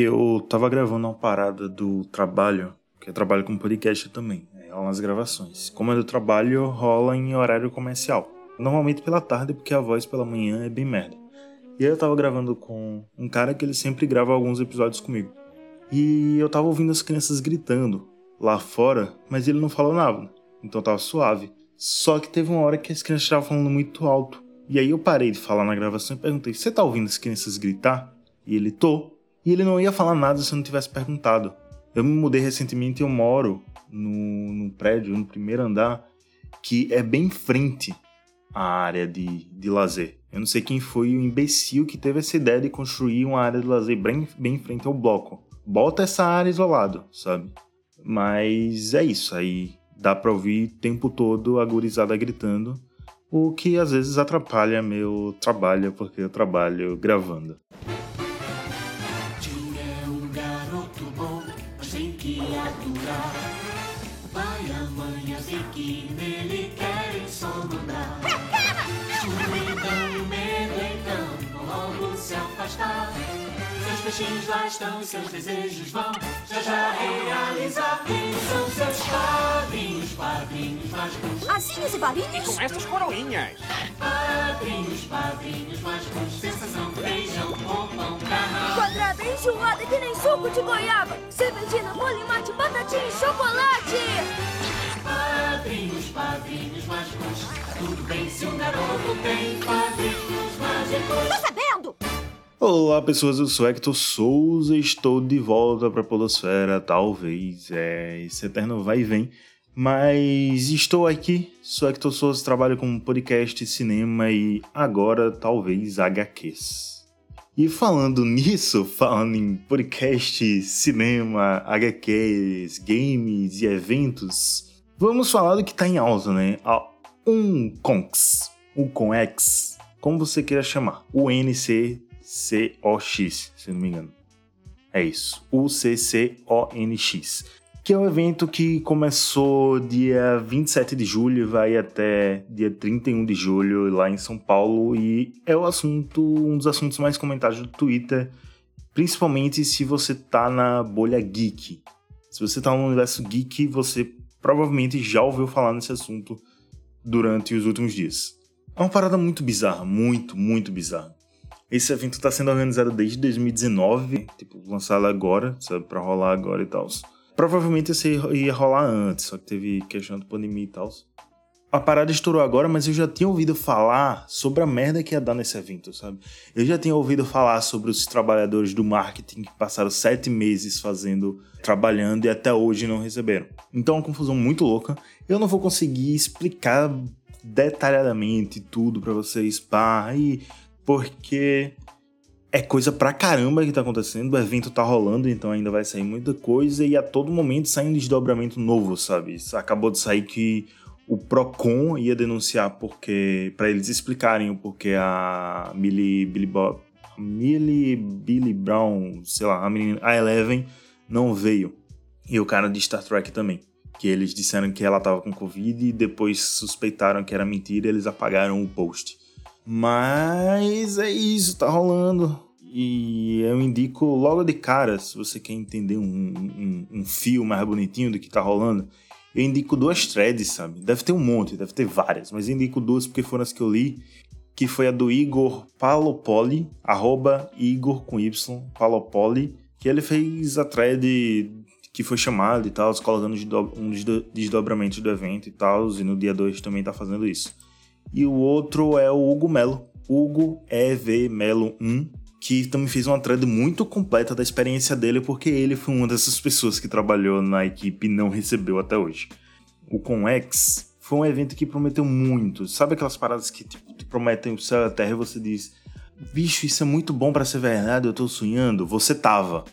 Eu tava gravando uma parada do trabalho, que eu trabalho com podcast também, é, rola nas gravações. Como é do trabalho, rola em horário comercial. Normalmente pela tarde, porque a voz pela manhã é bem merda. E aí eu tava gravando com um cara que ele sempre grava alguns episódios comigo. E eu tava ouvindo as crianças gritando lá fora, mas ele não falou nada, então tava suave. Só que teve uma hora que as crianças estavam falando muito alto. E aí eu parei de falar na gravação e perguntei: Você tá ouvindo as crianças gritar? E ele tô. E ele não ia falar nada se eu não tivesse perguntado. Eu me mudei recentemente e eu moro no, prédio, no primeiro andar, que é bem em frente à área de, de lazer. Eu não sei quem foi o imbecil que teve essa ideia de construir uma área de lazer bem, bem em frente ao bloco. Bota essa área isolado, sabe? Mas é isso, aí dá pra ouvir o tempo todo a gurizada gritando, o que às vezes atrapalha meu trabalho, porque eu trabalho gravando. Peixinhos lá estão e seus desejos vão já já realizar. Quem são seus padrinhos, padrinhos mágicos? Asinhos e balinhas? com estas coroinhas. Padrinhos, padrinhos mágicos. Sensação, beijão, roupão, carrão. Quadrada enjoada que nem suco de goiaba. Cervejina, polimate, batatinha e chocolate. Padrinhos, padrinhos mágicos. Tudo bem se um garoto tem padrinhos mágicos. Olá pessoas, eu sou Hector Souza estou de volta para a Polosfera, talvez, é, esse eterno vai e vem, mas estou aqui, sou Hector Souza, trabalho com podcast, cinema e agora talvez HQs. E falando nisso, falando em podcast, cinema, HQs, games e eventos, vamos falar do que tá em alta, né? A Unconx, Unconex, como você queira chamar, o NC COX, se não me engano. É isso, UCCONX, que é um evento que começou dia 27 de julho e vai até dia 31 de julho lá em São Paulo e é o assunto, um dos assuntos mais comentados do Twitter, principalmente se você tá na bolha geek. Se você tá no universo geek, você provavelmente já ouviu falar nesse assunto durante os últimos dias. É uma parada muito bizarra, muito, muito bizarra. Esse evento está sendo organizado desde 2019, tipo, lançado agora, sabe, pra rolar agora e tal. Provavelmente esse ia rolar antes, só que teve questão de pandemia e tal. A parada estourou agora, mas eu já tinha ouvido falar sobre a merda que ia dar nesse evento, sabe? Eu já tinha ouvido falar sobre os trabalhadores do marketing que passaram sete meses fazendo, trabalhando e até hoje não receberam. Então é uma confusão muito louca. Eu não vou conseguir explicar detalhadamente tudo para vocês, pá, e porque é coisa pra caramba que tá acontecendo, o evento tá rolando, então ainda vai sair muita coisa e a todo momento sai um desdobramento novo, sabe? Acabou de sair que o Procon ia denunciar porque para eles explicarem o porquê a Millie Billy Bob, Millie Billy Brown, sei lá, a menina, a Eleven não veio. E o cara de Star Trek também. Que eles disseram que ela tava com Covid e depois suspeitaram que era mentira eles apagaram o post. Mas é isso, tá rolando. E eu indico logo de cara, se você quer entender um, um, um fio mais bonitinho do que tá rolando, eu indico duas threads, sabe? Deve ter um monte, deve ter várias, mas eu indico duas porque foram as que eu li, que foi a do Igor Palopoli, arroba Igor com Y, Palopoli, que ele fez a thread que foi chamado e tal, colocando um dos desdobramentos do evento e tal, e no dia 2 também tá fazendo isso e o outro é o Hugo Melo. Hugo EV Melo 1, que também fez uma thread muito completa da experiência dele, porque ele foi uma dessas pessoas que trabalhou na equipe e não recebeu até hoje. O Conex foi um evento que prometeu muito. Sabe aquelas paradas que tipo, te prometem o céu e a terra e você diz: bicho, isso é muito bom para ser verdade, eu tô sonhando? Você tava.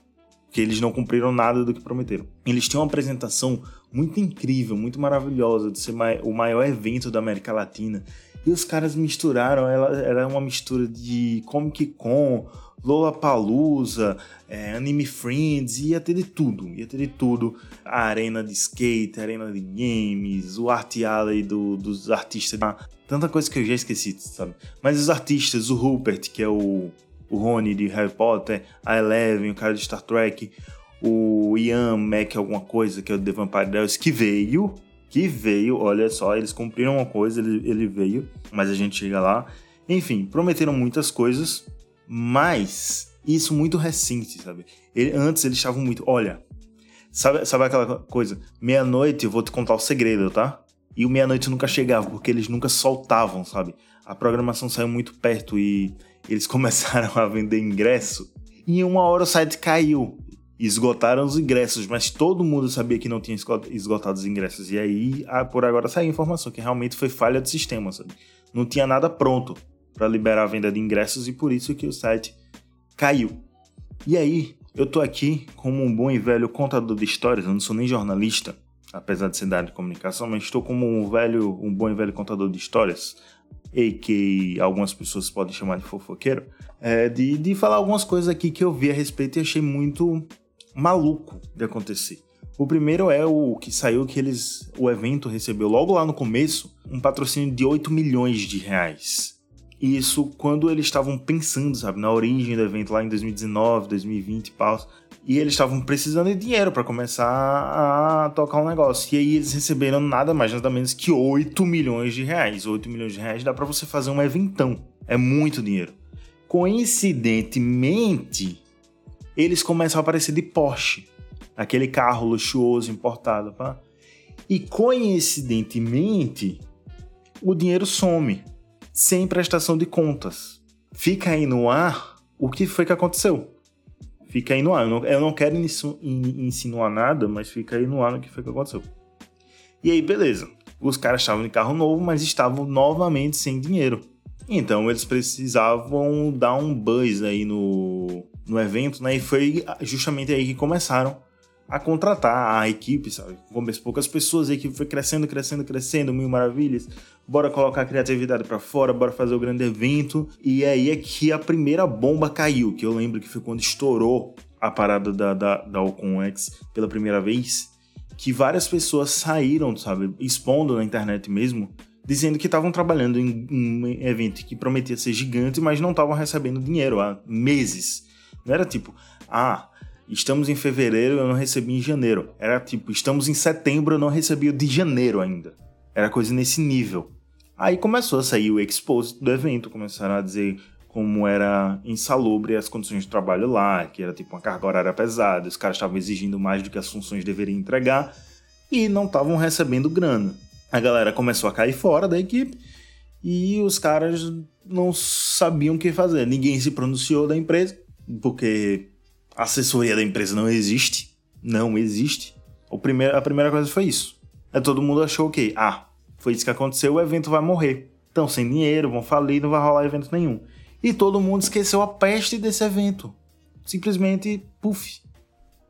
Porque eles não cumpriram nada do que prometeram. Eles tinham uma apresentação muito incrível, muito maravilhosa, de ser o maior evento da América Latina. E os caras misturaram, ela era uma mistura de Comic Con, Lollapalooza, é, Anime Friends, ia ter de tudo, ia ter de tudo. A arena de skate, a arena de games, o art alley do, dos artistas, tanta coisa que eu já esqueci, sabe? Mas os artistas, o Rupert, que é o o Rony de Harry Potter, a Eleven, o cara de Star Trek, o Ian Mac alguma coisa, que é o The Vampire Diaries, que veio, que veio, olha só, eles cumpriram uma coisa, ele, ele veio, mas a gente chega lá. Enfim, prometeram muitas coisas, mas isso muito recente, sabe? Ele, antes eles estavam muito, olha, sabe, sabe aquela coisa, meia-noite eu vou te contar o segredo, tá? E o meia-noite nunca chegava, porque eles nunca soltavam, sabe? A programação saiu muito perto e eles começaram a vender ingresso. E em uma hora o site caiu esgotaram os ingressos, mas todo mundo sabia que não tinha esgotado os ingressos. E aí, por agora saiu a informação que realmente foi falha do sistema, sabe? Não tinha nada pronto para liberar a venda de ingressos e por isso que o site caiu. E aí, eu tô aqui como um bom e velho contador de histórias, eu não sou nem jornalista, apesar de ser da área de comunicação, mas estou como um velho, um bom e velho contador de histórias, e que algumas pessoas podem chamar de fofoqueiro, é, de, de falar algumas coisas aqui que eu vi a respeito e achei muito maluco de acontecer. O primeiro é o que saiu que eles o evento recebeu logo lá no começo um patrocínio de 8 milhões de reais. Isso quando eles estavam pensando, sabe, na origem do evento lá em 2019, 2020 e pau. E eles estavam precisando de dinheiro para começar a tocar um negócio. E aí eles receberam nada mais, nada menos que 8 milhões de reais. 8 milhões de reais dá para você fazer um eventão. É muito dinheiro. Coincidentemente, eles começam a aparecer de Porsche, aquele carro luxuoso importado, pá. E coincidentemente, o dinheiro some, sem prestação de contas. Fica aí no ar o que foi que aconteceu. Fica aí no ar. Eu não, eu não quero insinuar nada, mas fica aí no ar o que foi que aconteceu. E aí, beleza. Os caras estavam de carro novo, mas estavam novamente sem dinheiro. Então eles precisavam dar um buzz aí no, no evento, né? E foi justamente aí que começaram a contratar a equipe, sabe? Começou poucas pessoas, a equipe foi crescendo, crescendo, crescendo, mil maravilhas. Bora colocar a criatividade para fora, bora fazer o grande evento. E aí é que a primeira bomba caiu, que eu lembro que foi quando estourou a parada da, da, da X pela primeira vez, que várias pessoas saíram, sabe, expondo na internet mesmo, dizendo que estavam trabalhando em um evento que prometia ser gigante, mas não estavam recebendo dinheiro há meses. Não era tipo, ah, estamos em fevereiro eu não recebi em janeiro. Era tipo, estamos em setembro eu não recebi o de janeiro ainda. Era coisa nesse nível. Aí começou a sair o exposit do evento, começaram a dizer como era insalubre as condições de trabalho lá, que era tipo uma carga horária pesada, os caras estavam exigindo mais do que as funções deveriam entregar e não estavam recebendo grana a galera começou a cair fora da equipe e os caras não sabiam o que fazer. Ninguém se pronunciou da empresa, porque a assessoria da empresa não existe. Não existe. O primeiro, a primeira coisa foi isso. Aí todo mundo achou que, ah, foi isso que aconteceu, o evento vai morrer. Então, sem dinheiro, vão falir, não vai rolar evento nenhum. E todo mundo esqueceu a peste desse evento. Simplesmente, puf,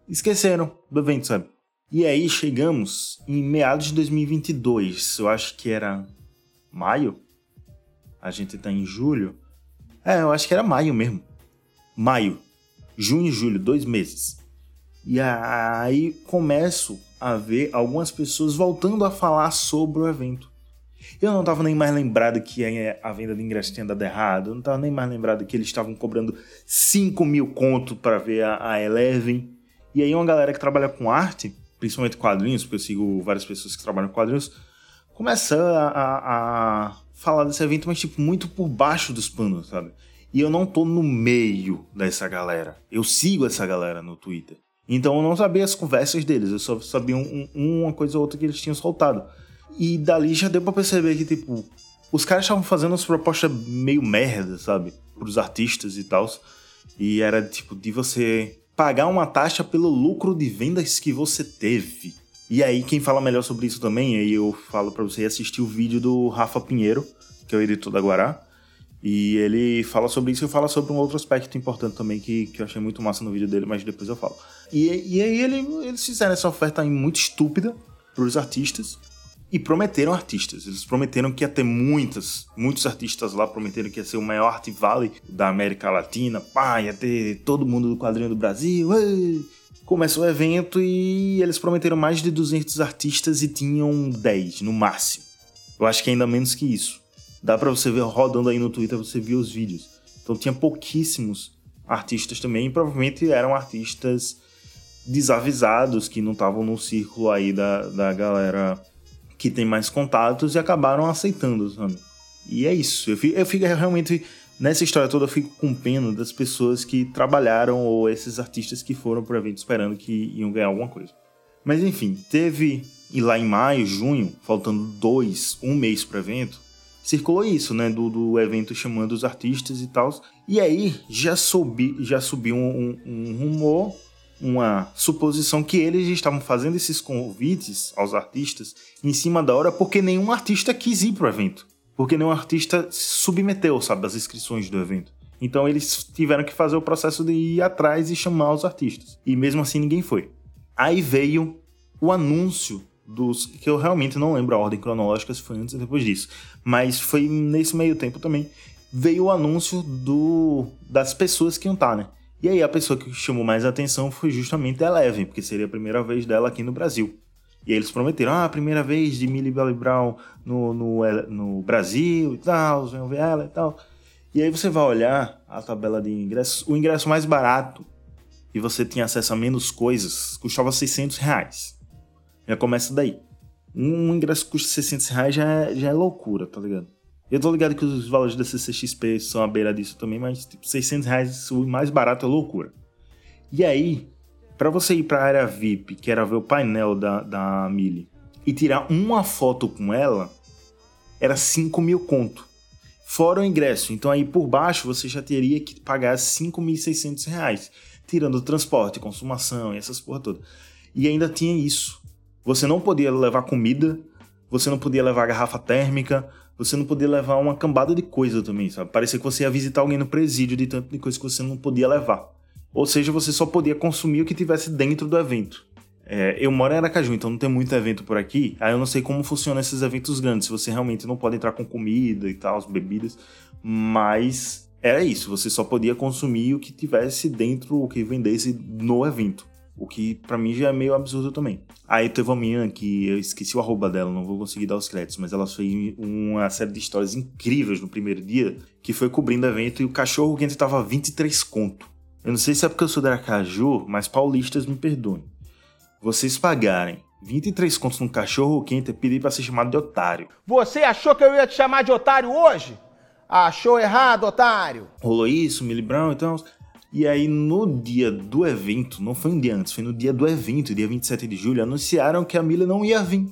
esqueceram do evento, sabe? E aí chegamos em meados de 2022, eu acho que era maio. A gente tá em julho. É, eu acho que era maio mesmo. Maio, junho e julho, dois meses. E aí começo a ver algumas pessoas voltando a falar sobre o evento. Eu não tava nem mais lembrado que a venda de ingressos tinha dado errado. Eu não tava nem mais lembrado que eles estavam cobrando 5 mil conto para ver a, a Eleven. E aí uma galera que trabalha com arte principalmente quadrinhos, porque eu sigo várias pessoas que trabalham com quadrinhos, começa a, a, a, falar desse evento, mas tipo, muito por baixo dos panos, sabe? E eu não tô no meio dessa galera. Eu sigo essa galera no Twitter. Então eu não sabia as conversas deles, eu só sabia um, um, uma coisa ou outra que eles tinham soltado. E dali já deu pra perceber que, tipo, os caras estavam fazendo umas propostas meio merda, sabe? Pros artistas e tal. E era tipo de você pagar uma taxa pelo lucro de vendas que você teve. E aí, quem fala melhor sobre isso também, aí eu falo para você assistir o vídeo do Rafa Pinheiro, que é o editor da Guará. E ele fala sobre isso e fala sobre um outro aspecto importante também que, que eu achei muito massa no vídeo dele, mas depois eu falo. E, e aí ele, eles fizeram essa oferta muito estúpida para os artistas, e prometeram artistas. Eles prometeram que ia ter muitas, muitos artistas lá, prometeram que ia ser o maior art valley da América Latina, pá, ia ter todo mundo do quadrinho do Brasil. Ei! Começou o evento e eles prometeram mais de 200 artistas e tinham 10 no máximo. Eu acho que ainda menos que isso. Dá para você ver rodando aí no Twitter, você viu os vídeos. Então tinha pouquíssimos artistas também, e provavelmente eram artistas desavisados que não estavam no círculo aí da, da galera que tem mais contatos e acabaram aceitando, sabe? E é isso. Eu fico, eu fico realmente. Nessa história toda, eu fico com pena das pessoas que trabalharam ou esses artistas que foram pro evento esperando que iam ganhar alguma coisa. Mas enfim, teve. E lá em maio, junho, faltando dois, um mês pro evento, circulou isso, né? Do, do evento chamando os artistas e tal. E aí já, subi, já subiu um, um, um rumor uma suposição que eles estavam fazendo esses convites aos artistas em cima da hora porque nenhum artista quis ir pro evento. Porque nenhum artista se submeteu, sabe, às inscrições do evento. Então eles tiveram que fazer o processo de ir atrás e chamar os artistas. E mesmo assim ninguém foi. Aí veio o anúncio dos. que eu realmente não lembro a ordem cronológica se foi antes ou depois disso. Mas foi nesse meio tempo também. Veio o anúncio do das pessoas que iam estar, né? E aí a pessoa que chamou mais atenção foi justamente a Eleven, porque seria a primeira vez dela aqui no Brasil. E eles prometeram, ah, a primeira vez de Millie Bobby Brown no, no, no Brasil e tal, vão ver ela e tal. E aí você vai olhar a tabela de ingressos, o ingresso mais barato, e você tinha acesso a menos coisas, custava 600 reais. Já começa daí. Um ingresso que custa 600 reais já é, já é loucura, tá ligado? Eu tô ligado que os valores da CCXP são à beira disso também, mas tipo, 600 reais o mais barato é loucura. E aí, para você ir pra área VIP, que era ver o painel da, da Millie, e tirar uma foto com ela, era 5 mil conto. Fora o ingresso. Então aí por baixo você já teria que pagar 5.600 reais. Tirando o transporte, consumação e essas porra toda. E ainda tinha isso. Você não podia levar comida, você não podia levar garrafa térmica, você não podia levar uma cambada de coisa também, sabe? Parecia que você ia visitar alguém no presídio de tanto de coisa que você não podia levar. Ou seja, você só podia consumir o que tivesse dentro do evento. É, eu moro em Aracaju, então não tem muito evento por aqui. Aí eu não sei como funcionam esses eventos grandes, se você realmente não pode entrar com comida e tal, as bebidas. Mas era isso, você só podia consumir o que tivesse dentro, o que vendesse no evento. O que para mim já é meio absurdo também. Aí teve uma menina que eu esqueci o arroba dela, não vou conseguir dar os créditos, mas ela fez uma série de histórias incríveis no primeiro dia, que foi cobrindo evento e o cachorro quente tava 23 conto. Eu não sei se é porque eu sou da Aracaju, mas paulistas me perdoem. Vocês pagarem 23 contos num cachorro quente é pedir pra ser chamado de otário. Você achou que eu ia te chamar de otário hoje? Achou errado, otário! Rolou isso, Millie Brown, então. E aí, no dia do evento, não foi um dia antes, foi no dia do evento, dia 27 de julho, anunciaram que a Mila não ia vir.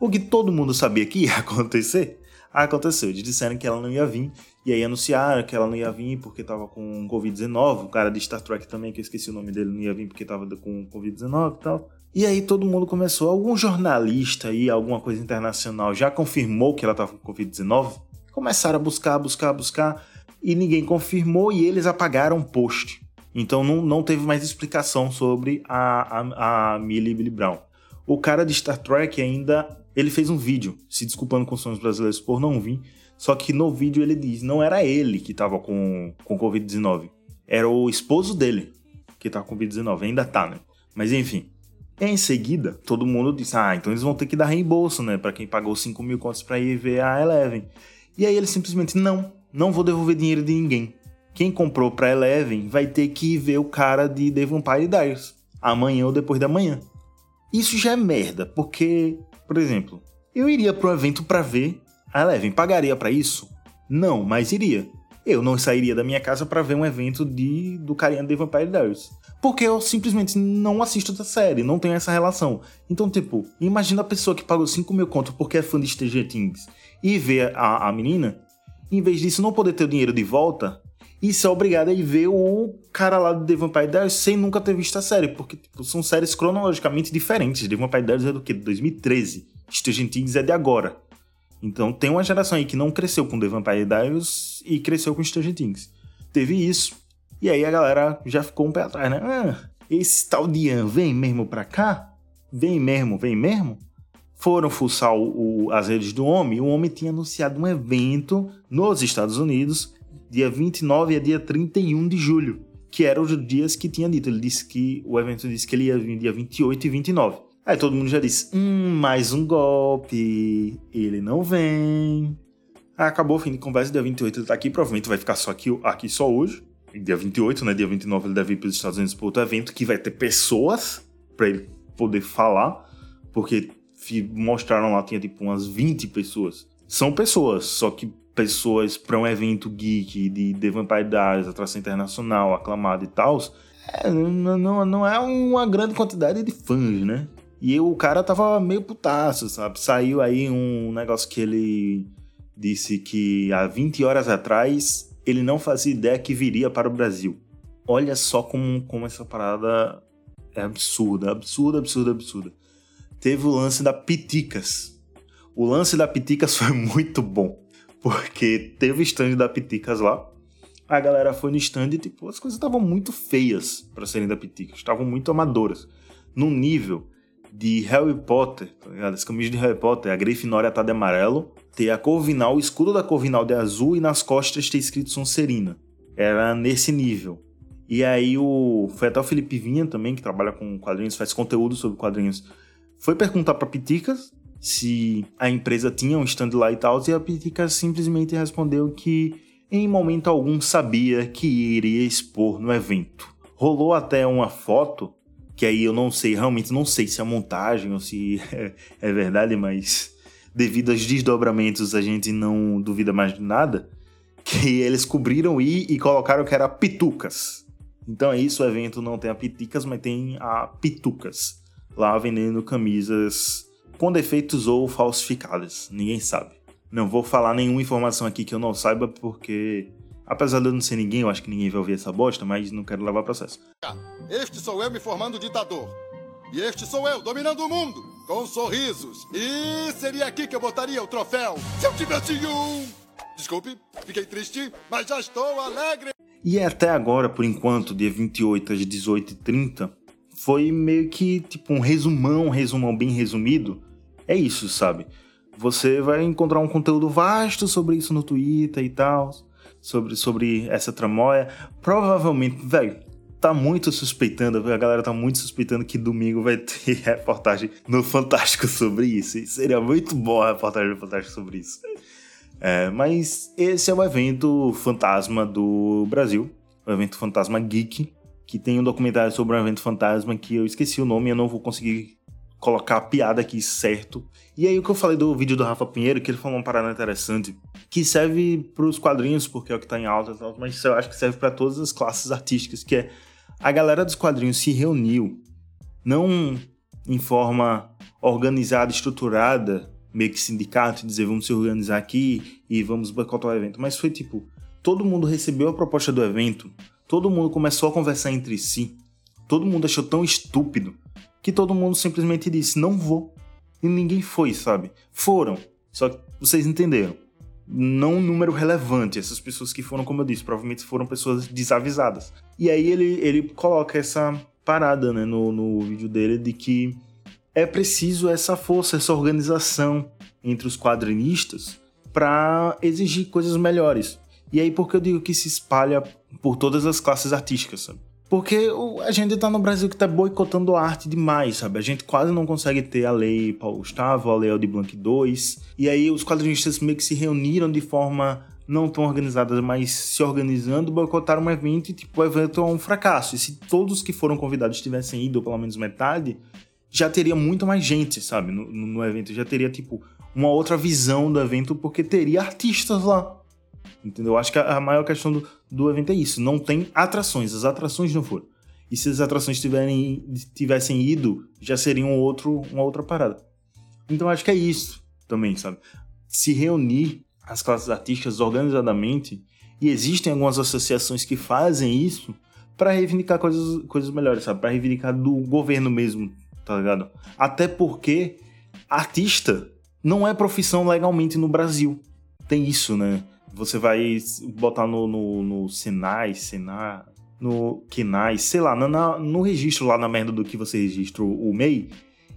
O que todo mundo sabia que ia acontecer, aconteceu. Eles disseram que ela não ia vir, e aí anunciaram que ela não ia vir porque tava com Covid-19. O cara de Star Trek também, que eu esqueci o nome dele, não ia vir porque tava com Covid-19 e tal. E aí todo mundo começou, algum jornalista aí, alguma coisa internacional já confirmou que ela tava com Covid-19? Começaram a buscar, buscar, buscar e ninguém confirmou e eles apagaram o post. Então não, não teve mais explicação sobre a, a, a Millie Billy Brown. O cara de Star Trek ainda ele fez um vídeo se desculpando com os sonhos brasileiros por não vir. Só que no vídeo ele diz não era ele que estava com, com Covid-19. Era o esposo dele que tá com Covid-19. Ainda tá, né? Mas enfim. Em seguida, todo mundo disse: Ah, então eles vão ter que dar reembolso, né? Para quem pagou 5 mil contos pra ir ver a Eleven. E aí ele simplesmente: Não, não vou devolver dinheiro de ninguém. Quem comprou pra Eleven vai ter que ver o cara de The Vampire Diaries amanhã ou depois da manhã. Isso já é merda, porque, por exemplo, eu iria pro evento para ver a Eleven. Pagaria para isso? Não, mas iria. Eu não sairia da minha casa para ver um evento de do carinha de The Vampire Diaries. Porque eu simplesmente não assisto da série, não tenho essa relação. Então, tipo, imagina a pessoa que pagou 5 mil conto porque é fã de Stranger Things e vê a, a menina em vez disso não poder ter o dinheiro de volta e ser obrigado a ir ver o cara lá do The Vampire Diaries sem nunca ter visto a série, porque tipo, são séries cronologicamente diferentes. The Vampire Diaries é do que? 2013. Stranger Things é de agora. Então tem uma geração aí que não cresceu com The Vampire Diaries e cresceu com Stranger Things. Teve isso. E aí a galera já ficou um pé atrás, né? Ah, esse tal de Ian vem mesmo pra cá? Vem mesmo, vem mesmo? Foram fuçar o, o, as redes do homem, o homem tinha anunciado um evento nos Estados Unidos, dia 29 a dia 31 de julho, que eram os dias que tinha dito. Ele disse que o evento disse que ele ia vir dia 28 e 29. Aí todo mundo já disse: hum, mais um golpe, ele não vem. Acabou o fim de conversa, dia 28 ele tá aqui, provavelmente vai ficar só aqui, aqui só hoje. Dia 28, né? Dia 29 ele deve ir para os Estados Unidos para outro evento que vai ter pessoas para ele poder falar, porque mostraram lá, tinha tipo umas 20 pessoas. São pessoas, só que pessoas para um evento geek de The Vampire Diaries, atração internacional, aclamado e tal, é, não, não, não é uma grande quantidade de fãs, né? E o cara tava meio putaço, sabe? Saiu aí um negócio que ele disse que há 20 horas atrás ele não fazia ideia que viria para o Brasil. Olha só como, como essa parada é absurda, absurda, absurda, absurda. Teve o lance da Piticas. O lance da Piticas foi muito bom, porque teve o stand da Piticas lá. A galera foi no stand e, tipo, as coisas estavam muito feias para serem da Piticas, estavam muito amadoras. Num nível de Harry Potter, tá ligado? As camisas de Harry Potter, a Grifinória tá de amarelo, tem a Corvinal, o escudo da Corvinal de azul e nas costas tem escrito Sonserina. Era nesse nível. E aí o foi até o Felipe Vinha também, que trabalha com quadrinhos, faz conteúdo sobre quadrinhos. Foi perguntar para Piticas se a empresa tinha um stand lá e tal, e a Piticas simplesmente respondeu que em momento algum sabia que iria expor no evento. Rolou até uma foto, que aí eu não sei, realmente não sei se é montagem ou se é, é verdade, mas devido aos desdobramentos a gente não duvida mais de nada, que eles cobriram e colocaram que era Pitucas. Então é isso, o evento não tem a Piticas, mas tem a Pitucas. Lá vendendo camisas com defeitos ou falsificadas. Ninguém sabe. Não vou falar nenhuma informação aqui que eu não saiba, porque apesar de eu não ser ninguém, eu acho que ninguém vai ouvir essa bosta, mas não quero levar processo. Este sou eu me formando ditador. E este sou eu dominando o mundo, com sorrisos. E seria aqui que eu botaria o troféu, se eu tivesse um. Desculpe, fiquei triste, mas já estou alegre. E até agora, por enquanto, dia 28 às 18h30, foi meio que tipo um resumão, um resumão bem resumido. É isso, sabe? Você vai encontrar um conteúdo vasto sobre isso no Twitter e tal, sobre, sobre essa tramóia. Provavelmente, velho, tá muito suspeitando, a galera tá muito suspeitando que domingo vai ter reportagem no Fantástico sobre isso. Seria muito bom a reportagem no Fantástico sobre isso. É, mas esse é o evento fantasma do Brasil, o evento fantasma geek, que tem um documentário sobre um evento fantasma que eu esqueci o nome e eu não vou conseguir colocar a piada aqui certo. E aí o que eu falei do vídeo do Rafa Pinheiro, que ele falou uma parada interessante, que serve para os quadrinhos, porque é o que está em alta mas eu acho que serve para todas as classes artísticas, que é a galera dos quadrinhos se reuniu, não em forma organizada, estruturada, meio que sindicato e dizer vamos se organizar aqui e vamos boicotar o evento. Mas foi tipo, todo mundo recebeu a proposta do evento, todo mundo começou a conversar entre si, todo mundo achou tão estúpido que todo mundo simplesmente disse não vou. E ninguém foi, sabe? Foram. Só que vocês entenderam. Não um número relevante. Essas pessoas que foram, como eu disse, provavelmente foram pessoas desavisadas. E aí ele, ele coloca essa parada né, no, no vídeo dele de que é preciso essa força, essa organização entre os quadrinistas para exigir coisas melhores. E aí, por que eu digo que se espalha por todas as classes artísticas, sabe? Porque a gente tá no Brasil que tá boicotando a arte demais, sabe? A gente quase não consegue ter a lei Paulo Gustavo, a lei Aldir Blanc II. E aí os quadrinistas meio que se reuniram de forma não tão organizada, mas se organizando, boicotaram um evento e, tipo, o evento é um fracasso. E se todos que foram convidados tivessem ido, pelo menos metade, já teria muito mais gente, sabe, no, no evento. Já teria, tipo, uma outra visão do evento, porque teria artistas lá. Entendeu? Acho que a, a maior questão do, do evento é isso. Não tem atrações, as atrações não foram. E se as atrações tiverem, tivessem ido, já seria um outro, uma outra parada. Então acho que é isso também, sabe? Se reunir as classes artísticas organizadamente, e existem algumas associações que fazem isso para reivindicar coisas, coisas melhores, sabe? Para reivindicar do governo mesmo, tá ligado? Até porque artista não é profissão legalmente no Brasil. Tem isso, né? Você vai botar no, no, no Senai, Senar, no Kenai, sei lá, na, no registro lá na merda do que você registra o MEI,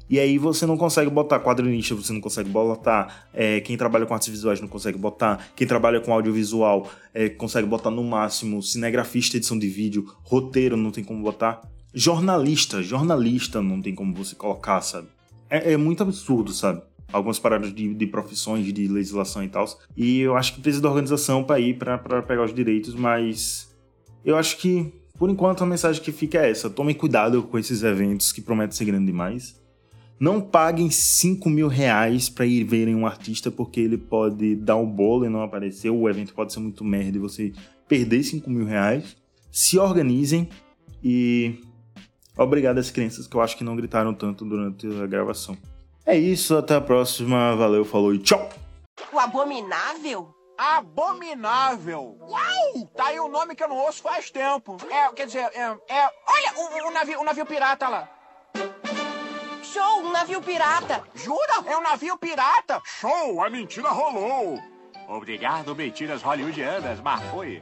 e aí você não consegue botar quadrinista, você não consegue botar. É, quem trabalha com artes visuais não consegue botar. Quem trabalha com audiovisual é, consegue botar no máximo. Cinegrafista, edição de vídeo, roteiro não tem como botar jornalista, jornalista não tem como você colocar, sabe? É, é muito absurdo, sabe? Algumas paradas de, de profissões, de legislação e tal. E eu acho que precisa de organização para ir para pegar os direitos, mas eu acho que, por enquanto, a mensagem que fica é essa: tomem cuidado com esses eventos que prometem ser grandes demais. Não paguem 5 mil reais pra ir verem um artista porque ele pode dar um bolo e não aparecer. O evento pode ser muito merda e você perder 5 mil reais. Se organizem e obrigado às crianças que eu acho que não gritaram tanto durante a gravação. É isso, até a próxima. Valeu, falou e tchau! O abominável? Abominável! Uau! Tá aí um nome que eu não ouço faz tempo. É, quer dizer, é. é olha, o, o navio, o navio pirata lá. Show, um navio pirata. Jura? É um navio pirata? Show! A mentira rolou! Obrigado, mentiras hollywoodianas, mas foi.